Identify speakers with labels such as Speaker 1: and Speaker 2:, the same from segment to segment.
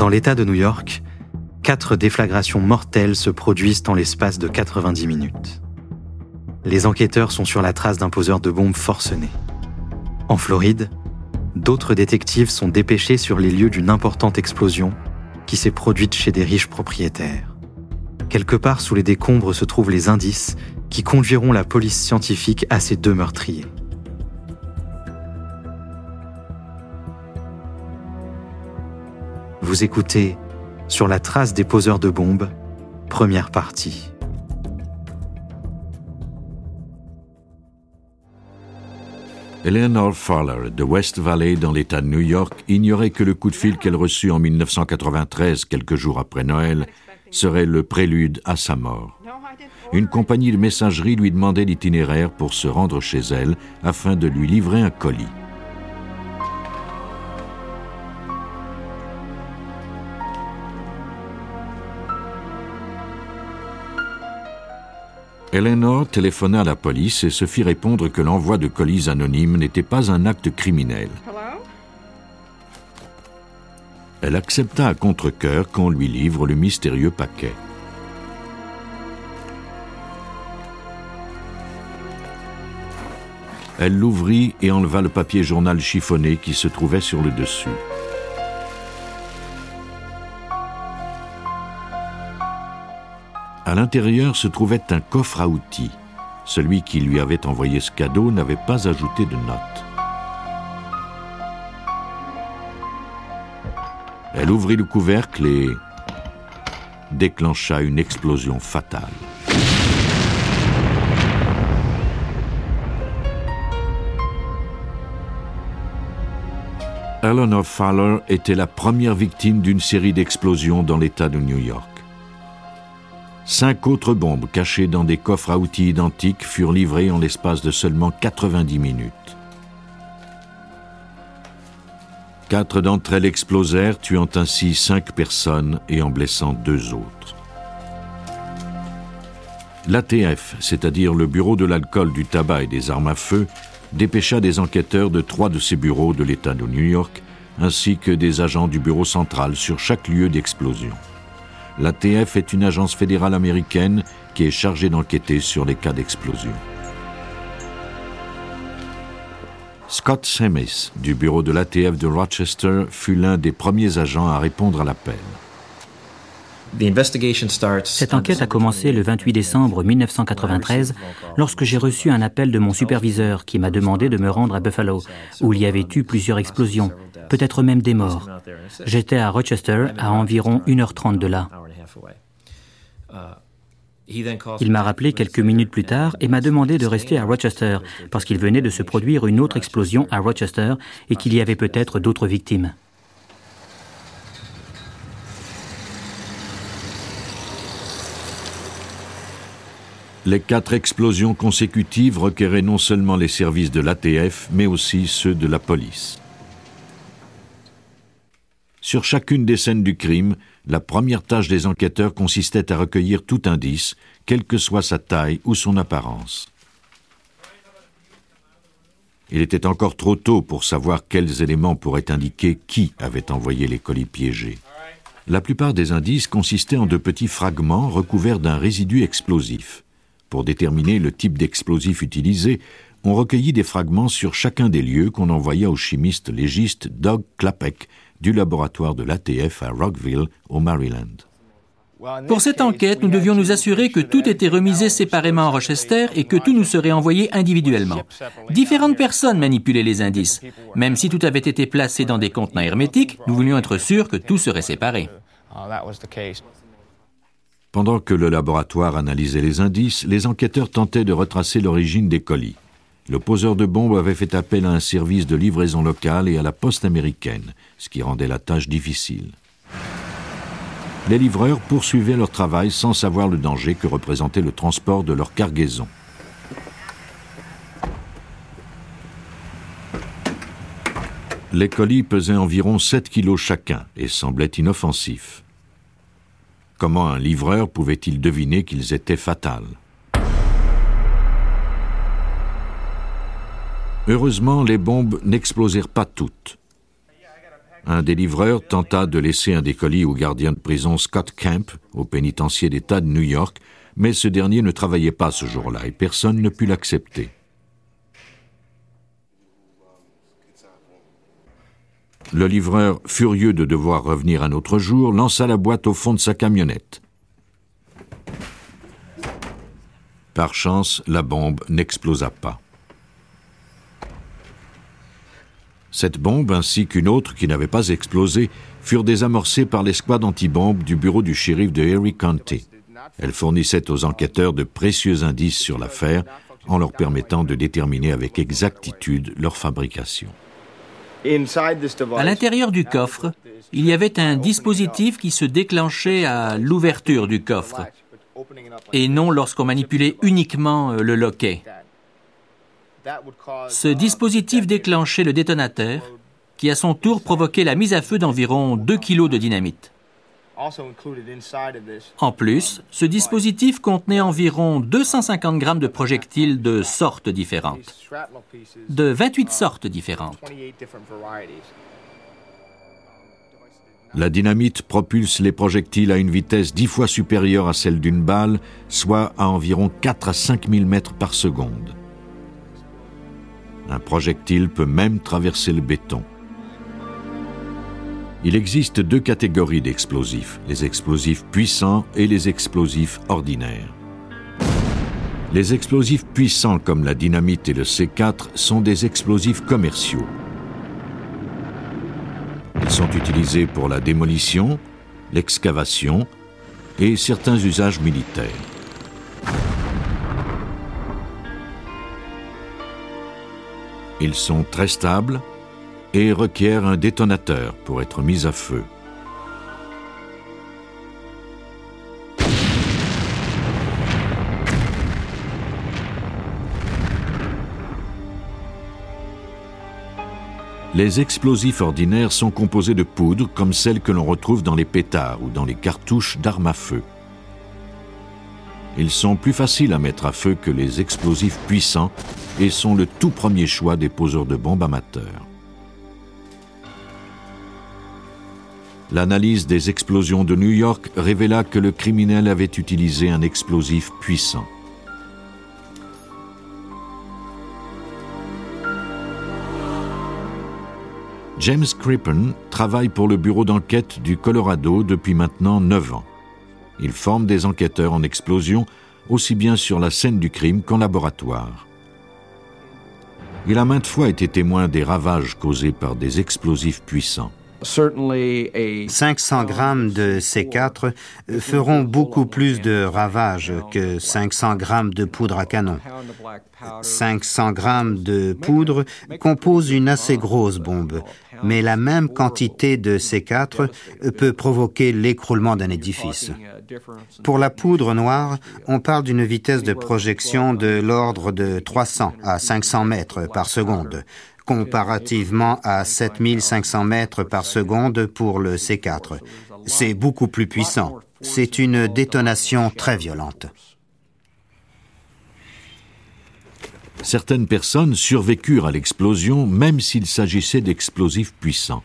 Speaker 1: Dans l'État de New York, quatre déflagrations mortelles se produisent en l'espace de 90 minutes. Les enquêteurs sont sur la trace d'un poseur de bombes forcené. En Floride, d'autres détectives sont dépêchés sur les lieux d'une importante explosion qui s'est produite chez des riches propriétaires. Quelque part sous les décombres se trouvent les indices qui conduiront la police scientifique à ces deux meurtriers. Vous écoutez Sur la trace des poseurs de bombes, première partie.
Speaker 2: Eleanor Fowler de West Valley dans l'État de New York ignorait que le coup de fil qu'elle reçut en 1993, quelques jours après Noël, serait le prélude à sa mort. Une compagnie de messagerie lui demandait l'itinéraire pour se rendre chez elle afin de lui livrer un colis. Eleanor téléphona à la police et se fit répondre que l'envoi de colis anonymes n'était pas un acte criminel. Elle accepta à contre-coeur qu'on lui livre le mystérieux paquet. Elle l'ouvrit et enleva le papier journal chiffonné qui se trouvait sur le dessus. À l'intérieur se trouvait un coffre à outils. Celui qui lui avait envoyé ce cadeau n'avait pas ajouté de notes. Elle ouvrit le couvercle et déclencha une explosion fatale. Eleanor Fowler était la première victime d'une série d'explosions dans l'État de New York. Cinq autres bombes cachées dans des coffres à outils identiques furent livrées en l'espace de seulement 90 minutes. Quatre d'entre elles explosèrent, tuant ainsi cinq personnes et en blessant deux autres. L'ATF, c'est-à-dire le Bureau de l'alcool, du tabac et des armes à feu, dépêcha des enquêteurs de trois de ces bureaux de l'État de New York, ainsi que des agents du Bureau central sur chaque lieu d'explosion. L'ATF est une agence fédérale américaine qui est chargée d'enquêter sur les cas d'explosion. Scott Semis, du bureau de l'ATF de Rochester, fut l'un des premiers agents à répondre à l'appel.
Speaker 3: Cette enquête a commencé le 28 décembre 1993 lorsque j'ai reçu un appel de mon superviseur qui m'a demandé de me rendre à Buffalo, où il y avait eu plusieurs explosions, peut-être même des morts. J'étais à Rochester, à environ 1h30 de là. Il m'a rappelé quelques minutes plus tard et m'a demandé de rester à Rochester parce qu'il venait de se produire une autre explosion à Rochester et qu'il y avait peut-être d'autres victimes.
Speaker 2: Les quatre explosions consécutives requéraient non seulement les services de l'ATF, mais aussi ceux de la police. Sur chacune des scènes du crime, la première tâche des enquêteurs consistait à recueillir tout indice, quelle que soit sa taille ou son apparence. Il était encore trop tôt pour savoir quels éléments pourraient indiquer qui avait envoyé les colis piégés. La plupart des indices consistaient en de petits fragments recouverts d'un résidu explosif. Pour déterminer le type d'explosif utilisé, on recueillit des fragments sur chacun des lieux qu'on envoya au chimiste légiste Doug Klapek du laboratoire de l'ATF à Rockville, au Maryland.
Speaker 4: Pour cette enquête, nous devions nous assurer que tout était remisé séparément à Rochester et que tout nous serait envoyé individuellement. Différentes personnes manipulaient les indices. Même si tout avait été placé dans des contenants hermétiques, nous voulions être sûrs que tout serait séparé.
Speaker 2: Pendant que le laboratoire analysait les indices, les enquêteurs tentaient de retracer l'origine des colis. Le poseur de bombes avait fait appel à un service de livraison locale et à la poste américaine, ce qui rendait la tâche difficile. Les livreurs poursuivaient leur travail sans savoir le danger que représentait le transport de leur cargaison. Les colis pesaient environ 7 kilos chacun et semblaient inoffensifs. Comment un livreur pouvait-il deviner qu'ils étaient fatals? Heureusement, les bombes n'explosèrent pas toutes. Un des livreurs tenta de laisser un des colis au gardien de prison Scott Camp, au pénitencier d'État de New York, mais ce dernier ne travaillait pas ce jour-là et personne ne put l'accepter. Le livreur, furieux de devoir revenir un autre jour, lança la boîte au fond de sa camionnette. Par chance, la bombe n'explosa pas. Cette bombe, ainsi qu'une autre qui n'avait pas explosé, furent désamorcées par l'escouade antibombes du bureau du shérif de Erie County. Elle fournissait aux enquêteurs de précieux indices sur l'affaire en leur permettant de déterminer avec exactitude leur fabrication.
Speaker 4: À l'intérieur du coffre, il y avait un dispositif qui se déclenchait à l'ouverture du coffre et non lorsqu'on manipulait uniquement euh, le loquet. Ce dispositif déclenchait le détonateur qui à son tour provoquait la mise à feu d'environ 2 kg de dynamite. En plus, ce dispositif contenait environ 250 grammes de projectiles de sortes différentes, de 28 sortes différentes.
Speaker 2: La dynamite propulse les projectiles à une vitesse dix fois supérieure à celle d'une balle, soit à environ 4 à 5 000 mètres par seconde. Un projectile peut même traverser le béton. Il existe deux catégories d'explosifs, les explosifs puissants et les explosifs ordinaires. Les explosifs puissants comme la dynamite et le C4 sont des explosifs commerciaux. Ils sont utilisés pour la démolition, l'excavation et certains usages militaires. Ils sont très stables et requiert un détonateur pour être mis à feu. Les explosifs ordinaires sont composés de poudre comme celle que l'on retrouve dans les pétards ou dans les cartouches d'armes à feu. Ils sont plus faciles à mettre à feu que les explosifs puissants et sont le tout premier choix des poseurs de bombes amateurs. L'analyse des explosions de New York révéla que le criminel avait utilisé un explosif puissant. James Crippen travaille pour le bureau d'enquête du Colorado depuis maintenant neuf ans. Il forme des enquêteurs en explosion aussi bien sur la scène du crime qu'en laboratoire. Il a maintes fois été témoin des ravages causés par des explosifs puissants.
Speaker 5: 500 grammes de C4 feront beaucoup plus de ravages que 500 grammes de poudre à canon. 500 grammes de poudre composent une assez grosse bombe, mais la même quantité de C4 peut provoquer l'écroulement d'un édifice. Pour la poudre noire, on parle d'une vitesse de projection de l'ordre de 300 à 500 mètres par seconde, comparativement à 7500 mètres par seconde pour le C4. C'est beaucoup plus puissant. C'est une détonation très violente.
Speaker 2: Certaines personnes survécurent à l'explosion même s'il s'agissait d'explosifs puissants.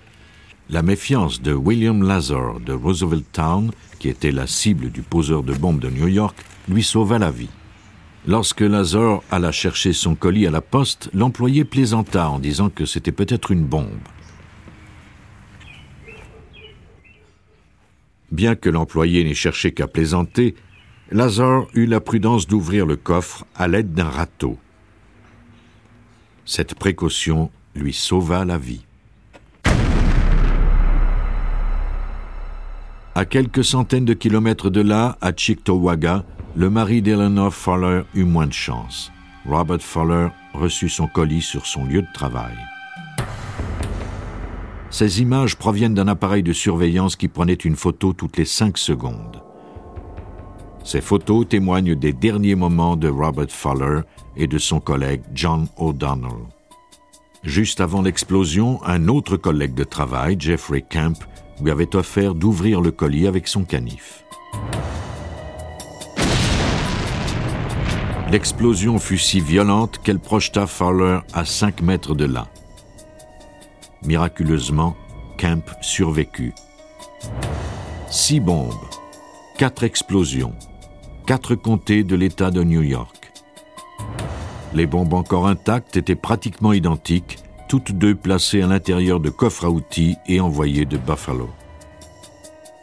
Speaker 2: La méfiance de William Lazar de Roosevelt Town, qui était la cible du poseur de bombes de New York, lui sauva la vie. Lorsque Lazar alla chercher son colis à la poste, l'employé plaisanta en disant que c'était peut-être une bombe. Bien que l'employé n'ait cherché qu'à plaisanter, Lazar eut la prudence d'ouvrir le coffre à l'aide d'un râteau. Cette précaution lui sauva la vie. À quelques centaines de kilomètres de là, à Chickawaga, le mari d'Eleanor Fowler eut moins de chance. Robert Fowler reçut son colis sur son lieu de travail. Ces images proviennent d'un appareil de surveillance qui prenait une photo toutes les cinq secondes. Ces photos témoignent des derniers moments de Robert Fowler et de son collègue John O'Donnell. Juste avant l'explosion, un autre collègue de travail, Jeffrey Camp, lui avait offert d'ouvrir le colis avec son canif. L'explosion fut si violente qu'elle projeta Fowler à 5 mètres de là. Miraculeusement, Camp survécut. Six bombes, quatre explosions, quatre comtés de l'État de New York. Les bombes encore intactes étaient pratiquement identiques, toutes deux placées à l'intérieur de coffres à outils et envoyées de Buffalo.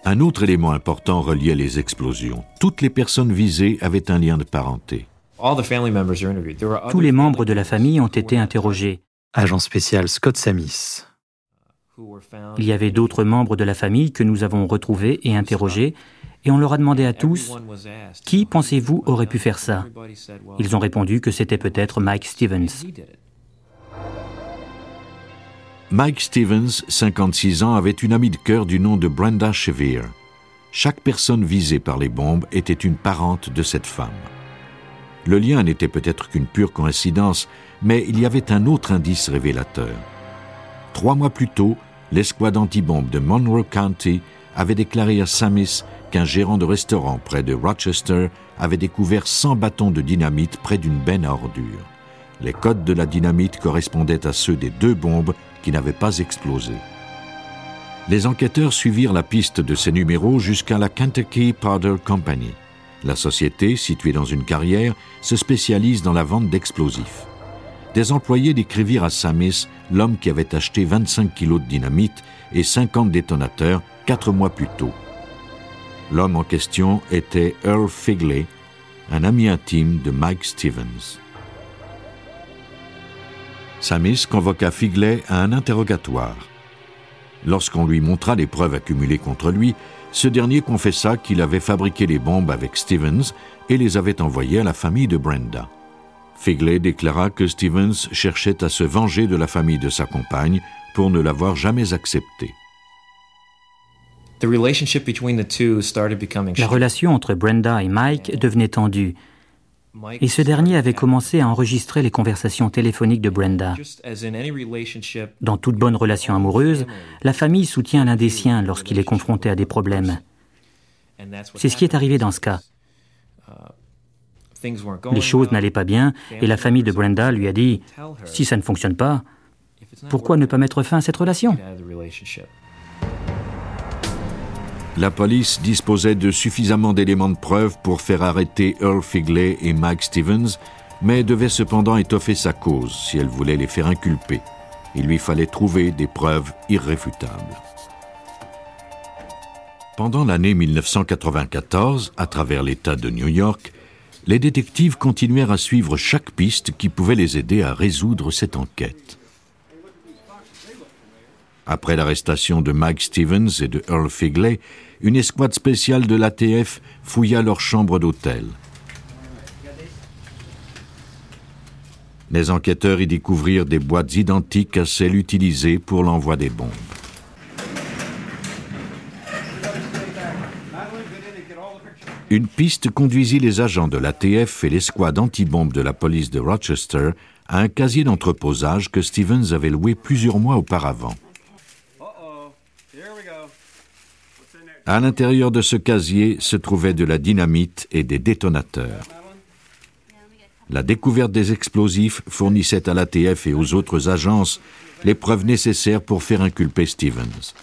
Speaker 2: Un autre élément important reliait les explosions. Toutes les personnes visées avaient un lien de parenté.
Speaker 3: Tous les membres de la famille ont été interrogés.
Speaker 1: Agent spécial Scott Samis.
Speaker 3: Il y avait d'autres membres de la famille que nous avons retrouvés et interrogés, et on leur a demandé à tous Qui pensez-vous aurait pu faire ça? Ils ont répondu que c'était peut-être Mike Stevens.
Speaker 2: Mike Stevens, 56 ans, avait une amie de cœur du nom de Brenda Shevere. Chaque personne visée par les bombes était une parente de cette femme. Le lien n'était peut-être qu'une pure coïncidence, mais il y avait un autre indice révélateur. Trois mois plus tôt, l'escouade antibombe de Monroe County avait déclaré à Samis qu'un gérant de restaurant près de Rochester avait découvert 100 bâtons de dynamite près d'une benne à ordures. Les codes de la dynamite correspondaient à ceux des deux bombes qui n'avaient pas explosé. Les enquêteurs suivirent la piste de ces numéros jusqu'à la Kentucky Powder Company. La société, située dans une carrière, se spécialise dans la vente d'explosifs. Des employés décrivirent à Samis l'homme qui avait acheté 25 kilos de dynamite et 50 détonateurs quatre mois plus tôt. L'homme en question était Earl Figley, un ami intime de Mike Stevens. Samis convoqua Figley à un interrogatoire. Lorsqu'on lui montra les preuves accumulées contre lui, ce dernier confessa qu'il avait fabriqué les bombes avec Stevens et les avait envoyées à la famille de Brenda. Figley déclara que Stevens cherchait à se venger de la famille de sa compagne pour ne l'avoir jamais acceptée.
Speaker 3: La relation entre Brenda et Mike devenait tendue. Et ce dernier avait commencé à enregistrer les conversations téléphoniques de Brenda. Dans toute bonne relation amoureuse, la famille soutient l'un des siens lorsqu'il est confronté à des problèmes. C'est ce qui est arrivé dans ce cas. Les choses n'allaient pas bien et la famille de Brenda lui a dit, si ça ne fonctionne pas, pourquoi ne pas mettre fin à cette relation?
Speaker 2: La police disposait de suffisamment d'éléments de preuve pour faire arrêter Earl Figley et Mike Stevens, mais devait cependant étoffer sa cause si elle voulait les faire inculper. Il lui fallait trouver des preuves irréfutables. Pendant l'année 1994, à travers l'État de New York, les détectives continuèrent à suivre chaque piste qui pouvait les aider à résoudre cette enquête. Après l'arrestation de Mike Stevens et de Earl Figley, une escouade spéciale de l'ATF fouilla leur chambre d'hôtel. Les enquêteurs y découvrirent des boîtes identiques à celles utilisées pour l'envoi des bombes. Une piste conduisit les agents de l'ATF et l'escouade antibombe de la police de Rochester à un casier d'entreposage que Stevens avait loué plusieurs mois auparavant. À l'intérieur de ce casier se trouvait de la dynamite et des détonateurs. La découverte des explosifs fournissait à l'ATF et aux autres agences les preuves nécessaires pour faire inculper Stevens.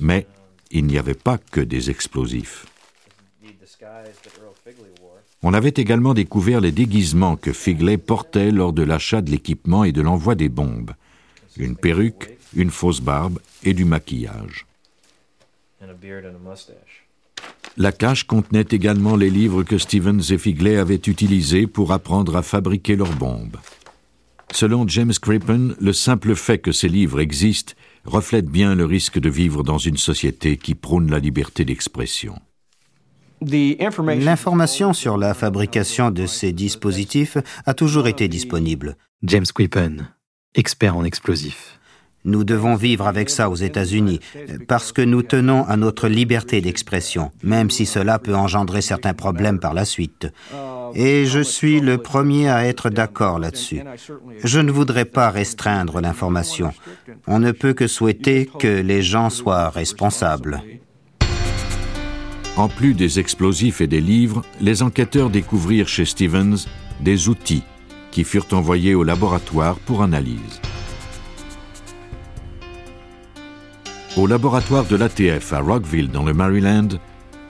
Speaker 2: Mais il n'y avait pas que des explosifs. On avait également découvert les déguisements que Figley portait lors de l'achat de l'équipement et de l'envoi des bombes. Une perruque, une fausse barbe et du maquillage. La cache contenait également les livres que Stevens et Figley avaient utilisés pour apprendre à fabriquer leurs bombes. Selon James Crippen, le simple fait que ces livres existent reflète bien le risque de vivre dans une société qui prône la liberté d'expression.
Speaker 5: L'information sur la fabrication de ces dispositifs a toujours été disponible.
Speaker 1: James Crippen, expert en explosifs.
Speaker 5: Nous devons vivre avec ça aux États-Unis parce que nous tenons à notre liberté d'expression, même si cela peut engendrer certains problèmes par la suite. Et je suis le premier à être d'accord là-dessus. Je ne voudrais pas restreindre l'information. On ne peut que souhaiter que les gens soient responsables.
Speaker 2: En plus des explosifs et des livres, les enquêteurs découvrirent chez Stevens des outils qui furent envoyés au laboratoire pour analyse. Au laboratoire de l'ATF à Rockville, dans le Maryland,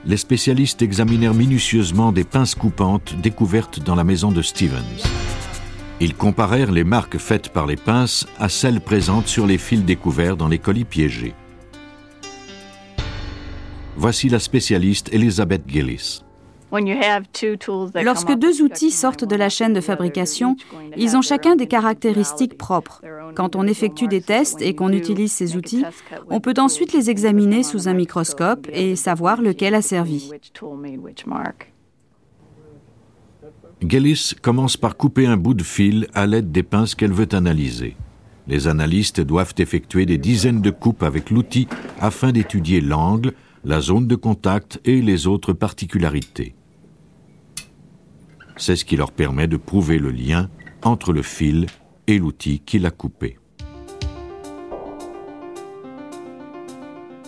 Speaker 2: les spécialistes examinèrent minutieusement des pinces coupantes découvertes dans la maison de Stevens. Ils comparèrent les marques faites par les pinces à celles présentes sur les fils découverts dans les colis piégés. Voici la spécialiste Elizabeth Gillis.
Speaker 6: Lorsque deux outils sortent de la chaîne de fabrication, ils ont chacun des caractéristiques propres. Quand on effectue des tests et qu'on utilise ces outils, on peut ensuite les examiner sous un microscope et savoir lequel a servi.
Speaker 2: Gillis commence par couper un bout de fil à l'aide des pinces qu'elle veut analyser. Les analystes doivent effectuer des dizaines de coupes avec l'outil afin d'étudier l'angle, la zone de contact et les autres particularités. C'est ce qui leur permet de prouver le lien entre le fil et l'outil qui l'a coupé.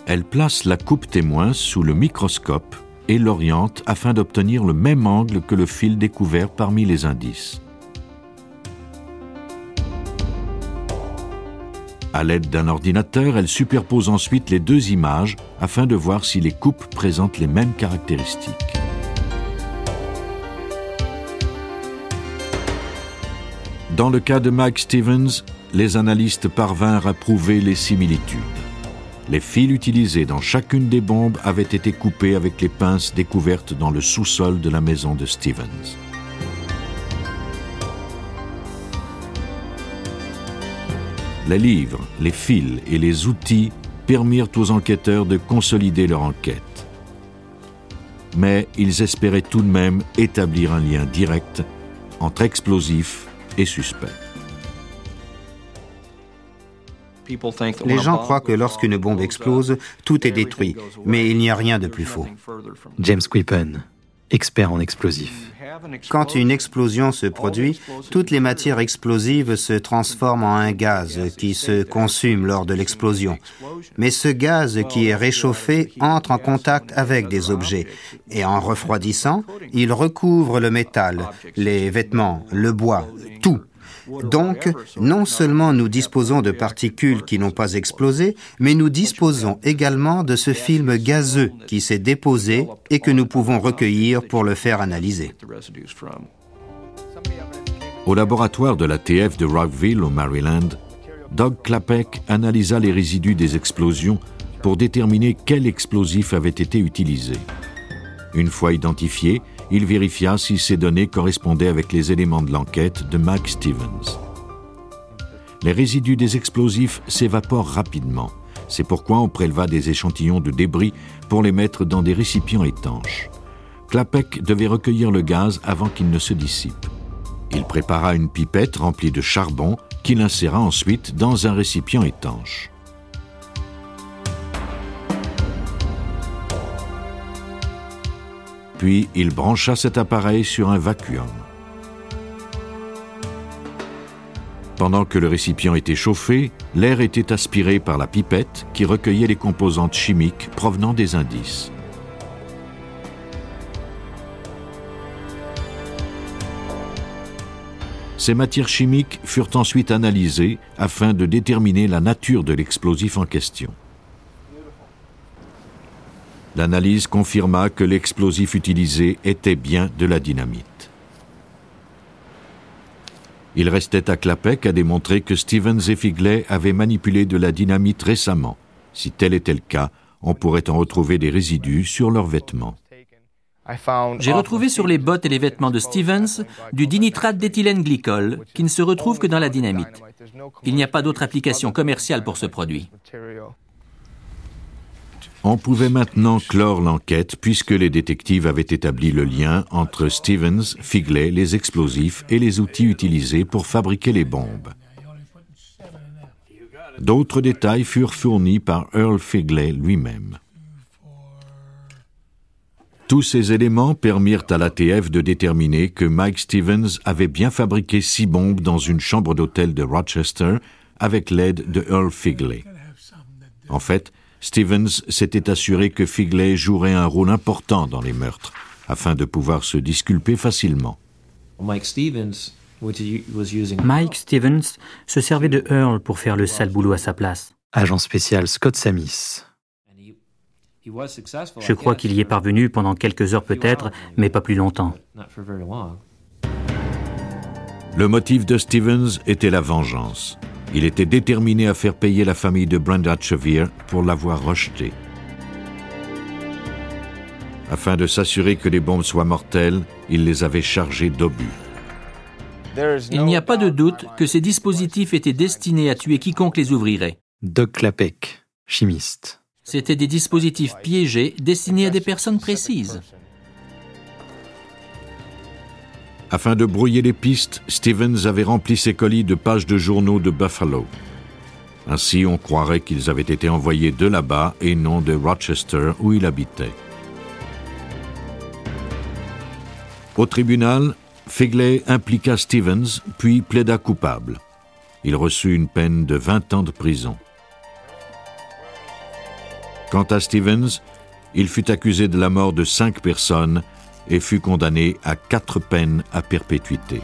Speaker 2: Elle place la coupe témoin sous le microscope et l'oriente afin d'obtenir le même angle que le fil découvert parmi les indices. À l'aide d'un ordinateur, elle superpose ensuite les deux images afin de voir si les coupes présentent les mêmes caractéristiques. Dans le cas de Mike Stevens, les analystes parvinrent à prouver les similitudes. Les fils utilisés dans chacune des bombes avaient été coupés avec les pinces découvertes dans le sous-sol de la maison de Stevens. Les livres, les fils et les outils permirent aux enquêteurs de consolider leur enquête. Mais ils espéraient tout de même établir un lien direct entre explosifs et suspect.
Speaker 5: Les gens croient que lorsqu'une bombe explose, tout est détruit, mais il n'y a rien de plus faux.
Speaker 1: James Quippen, expert en explosifs.
Speaker 5: Quand une explosion se produit, toutes les matières explosives se transforment en un gaz qui se consume lors de l'explosion. Mais ce gaz qui est réchauffé entre en contact avec des objets et en refroidissant, il recouvre le métal, les vêtements, le bois, tout. Donc, non seulement nous disposons de particules qui n'ont pas explosé, mais nous disposons également de ce film gazeux qui s'est déposé et que nous pouvons recueillir pour le faire analyser.
Speaker 2: Au laboratoire de la TF de Rockville, au Maryland, Doug Klapek analysa les résidus des explosions pour déterminer quel explosif avait été utilisé. Une fois identifié, il vérifia si ces données correspondaient avec les éléments de l'enquête de Mike Stevens. Les résidus des explosifs s'évaporent rapidement. C'est pourquoi on préleva des échantillons de débris pour les mettre dans des récipients étanches. Klapek devait recueillir le gaz avant qu'il ne se dissipe. Il prépara une pipette remplie de charbon qu'il inséra ensuite dans un récipient étanche. Puis il brancha cet appareil sur un vacuum. Pendant que le récipient était chauffé, l'air était aspiré par la pipette qui recueillait les composantes chimiques provenant des indices. Ces matières chimiques furent ensuite analysées afin de déterminer la nature de l'explosif en question. L'analyse confirma que l'explosif utilisé était bien de la dynamite. Il restait à Clapec à démontrer que Stevens et Figley avaient manipulé de la dynamite récemment. Si tel était le cas, on pourrait en retrouver des résidus sur leurs vêtements.
Speaker 4: J'ai retrouvé sur les bottes et les vêtements de Stevens du dinitrate d'éthylène glycol qui ne se retrouve que dans la dynamite. Il n'y a pas d'autre application commerciale pour ce produit.
Speaker 2: On pouvait maintenant clore l'enquête puisque les détectives avaient établi le lien entre Stevens, Figley, les explosifs et les outils utilisés pour fabriquer les bombes. D'autres détails furent fournis par Earl Figley lui-même. Tous ces éléments permirent à l'ATF de déterminer que Mike Stevens avait bien fabriqué six bombes dans une chambre d'hôtel de Rochester avec l'aide de Earl Figley. En fait, Stevens s'était assuré que Figley jouerait un rôle important dans les meurtres, afin de pouvoir se disculper facilement.
Speaker 3: Mike Stevens se servait de Earl pour faire le sale boulot à sa place.
Speaker 1: agent spécial Scott Samis.
Speaker 3: Je crois qu'il y est parvenu pendant quelques heures peut-être, mais pas plus longtemps.
Speaker 2: Le motif de Stevens était la vengeance. Il était déterminé à faire payer la famille de Brenda Chevier pour l'avoir rejeté. Afin de s'assurer que les bombes soient mortelles, il les avait chargées d'obus.
Speaker 4: Il n'y a pas de doute que ces dispositifs étaient destinés à tuer quiconque les ouvrirait.
Speaker 1: Doug Klapek, chimiste.
Speaker 4: C'étaient des dispositifs piégés destinés à des personnes précises.
Speaker 2: Afin de brouiller les pistes, Stevens avait rempli ses colis de pages de journaux de Buffalo. Ainsi, on croirait qu'ils avaient été envoyés de là-bas et non de Rochester où il habitait. Au tribunal, Figley impliqua Stevens, puis plaida coupable. Il reçut une peine de 20 ans de prison. Quant à Stevens, il fut accusé de la mort de cinq personnes et fut condamné à quatre peines à perpétuité.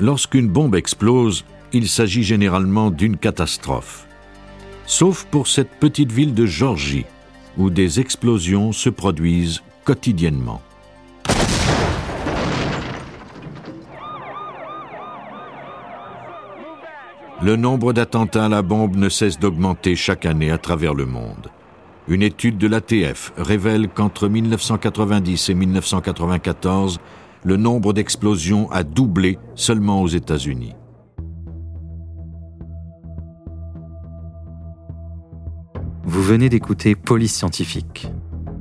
Speaker 2: Lorsqu'une bombe explose, il s'agit généralement d'une catastrophe. Sauf pour cette petite ville de Georgie, où des explosions se produisent quotidiennement. Le nombre d'attentats à la bombe ne cesse d'augmenter chaque année à travers le monde. Une étude de l'ATF révèle qu'entre 1990 et 1994, le nombre d'explosions a doublé seulement aux États-Unis.
Speaker 1: Vous venez d'écouter Police Scientifique.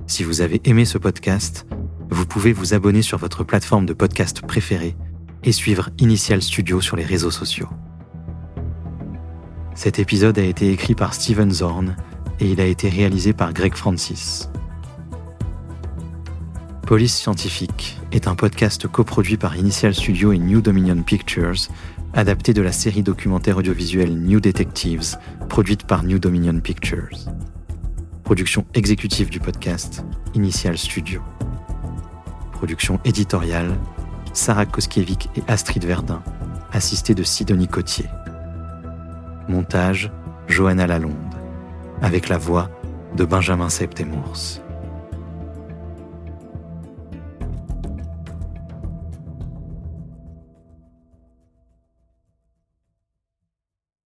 Speaker 1: Si vous avez aimé ce podcast, vous pouvez vous abonner sur votre plateforme de podcast préférée et suivre Initial Studio sur les réseaux sociaux. Cet épisode a été écrit par Steven Zorn et il a été réalisé par Greg Francis. Police Scientifique est un podcast coproduit par Initial Studio et New Dominion Pictures, adapté de la série documentaire audiovisuelle New Detectives, produite par New Dominion Pictures. Production exécutive du podcast, Initial Studio. Production éditoriale, Sarah Koskiewicz et Astrid Verdun, assistée de Sidonie Cotier. Montage, Johanna Lalonde avec la voix de Benjamin Septemours.